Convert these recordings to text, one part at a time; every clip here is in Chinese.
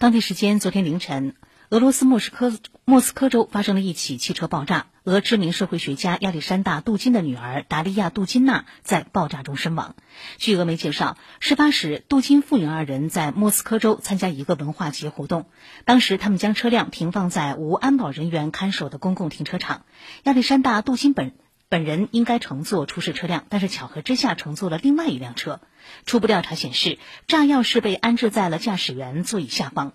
当地时间昨天凌晨，俄罗斯莫斯科莫斯科州发生了一起汽车爆炸，俄知名社会学家亚历山大·杜金的女儿达利亚·杜金娜在爆炸中身亡。据俄媒介绍，事发时，杜金父女二人在莫斯科州参加一个文化节活动，当时他们将车辆停放在无安保人员看守的公共停车场。亚历山大·杜金本。本人应该乘坐出事车辆，但是巧合之下乘坐了另外一辆车。初步调查显示，炸药是被安置在了驾驶员座椅下方。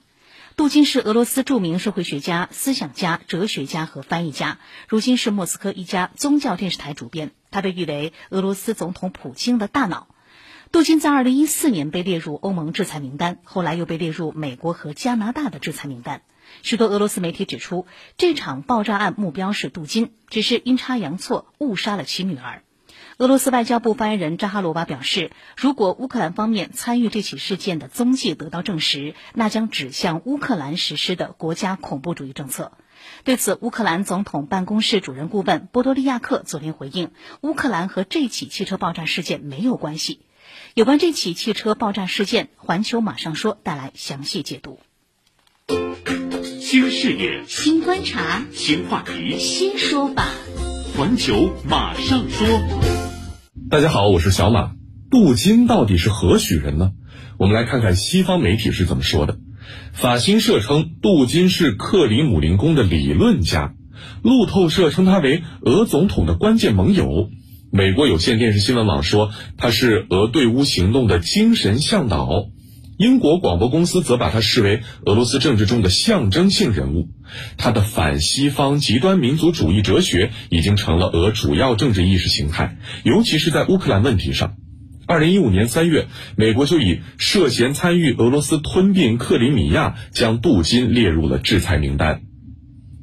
杜金是俄罗斯著名社会学家、思想家、哲学家和翻译家，如今是莫斯科一家宗教电视台主编。他被誉为俄罗斯总统普京的大脑。杜金在2014年被列入欧盟制裁名单，后来又被列入美国和加拿大的制裁名单。许多俄罗斯媒体指出，这场爆炸案目标是杜金，只是阴差阳错误杀了其女儿。俄罗斯外交部发言人扎哈罗娃表示，如果乌克兰方面参与这起事件的踪迹得到证实，那将指向乌克兰实施的国家恐怖主义政策。对此，乌克兰总统办公室主任顾问波多利亚克昨天回应，乌克兰和这起汽车爆炸事件没有关系。有关这起汽车爆炸事件，环球马上说带来详细解读。新视野，新观察，新话题，新说法。环球马上说。大家好，我是小马。镀金到底是何许人呢？我们来看看西方媒体是怎么说的。法新社称，镀金是克里姆林宫的理论家。路透社称他为俄总统的关键盟友。美国有线电视新闻网说他是俄对乌行动的精神向导。英国广播公司则把他视为俄罗斯政治中的象征性人物，他的反西方极端民族主义哲学已经成了俄主要政治意识形态，尤其是在乌克兰问题上。二零一五年三月，美国就以涉嫌参与俄罗斯吞并克里米亚，将杜金列入了制裁名单。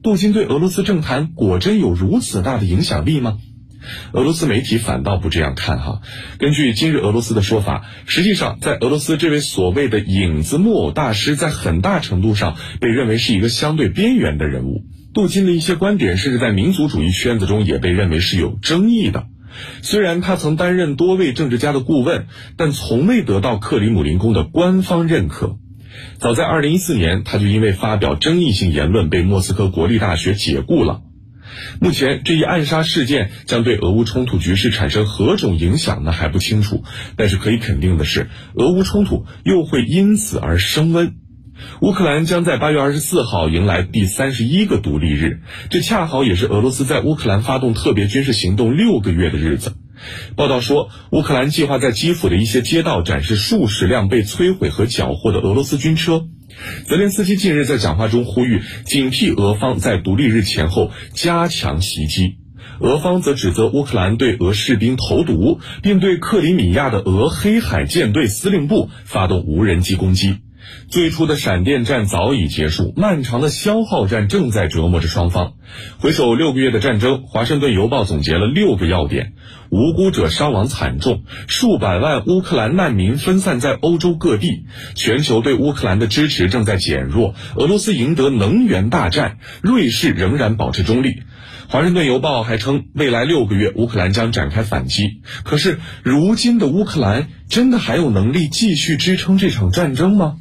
杜金对俄罗斯政坛果真有如此大的影响力吗？俄罗斯媒体反倒不这样看哈。根据今日俄罗斯的说法，实际上在俄罗斯，这位所谓的影子木偶大师，在很大程度上被认为是一个相对边缘的人物。杜金的一些观点，甚至在民族主义圈子中也被认为是有争议的。虽然他曾担任多位政治家的顾问，但从未得到克里姆林宫的官方认可。早在2014年，他就因为发表争议性言论被莫斯科国立大学解雇了。目前这一暗杀事件将对俄乌冲突局势产生何种影响呢？还不清楚。但是可以肯定的是，俄乌冲突又会因此而升温。乌克兰将在八月二十四号迎来第三十一个独立日，这恰好也是俄罗斯在乌克兰发动特别军事行动六个月的日子。报道说，乌克兰计划在基辅的一些街道展示数十辆被摧毁和缴获的俄罗斯军车。泽连斯基近日在讲话中呼吁警惕俄方在独立日前后加强袭击，俄方则指责乌克兰对俄士兵投毒，并对克里米亚的俄黑海舰队司令部发动无人机攻击。最初的闪电战早已结束，漫长的消耗战正在折磨着双方。回首六个月的战争，《华盛顿邮报》总结了六个要点：无辜者伤亡惨重，数百万乌克兰难民分散在欧洲各地，全球对乌克兰的支持正在减弱，俄罗斯赢得能源大战，瑞士仍然保持中立。《华盛顿邮报》还称，未来六个月乌克兰将展开反击。可是，如今的乌克兰真的还有能力继续支撑这场战争吗？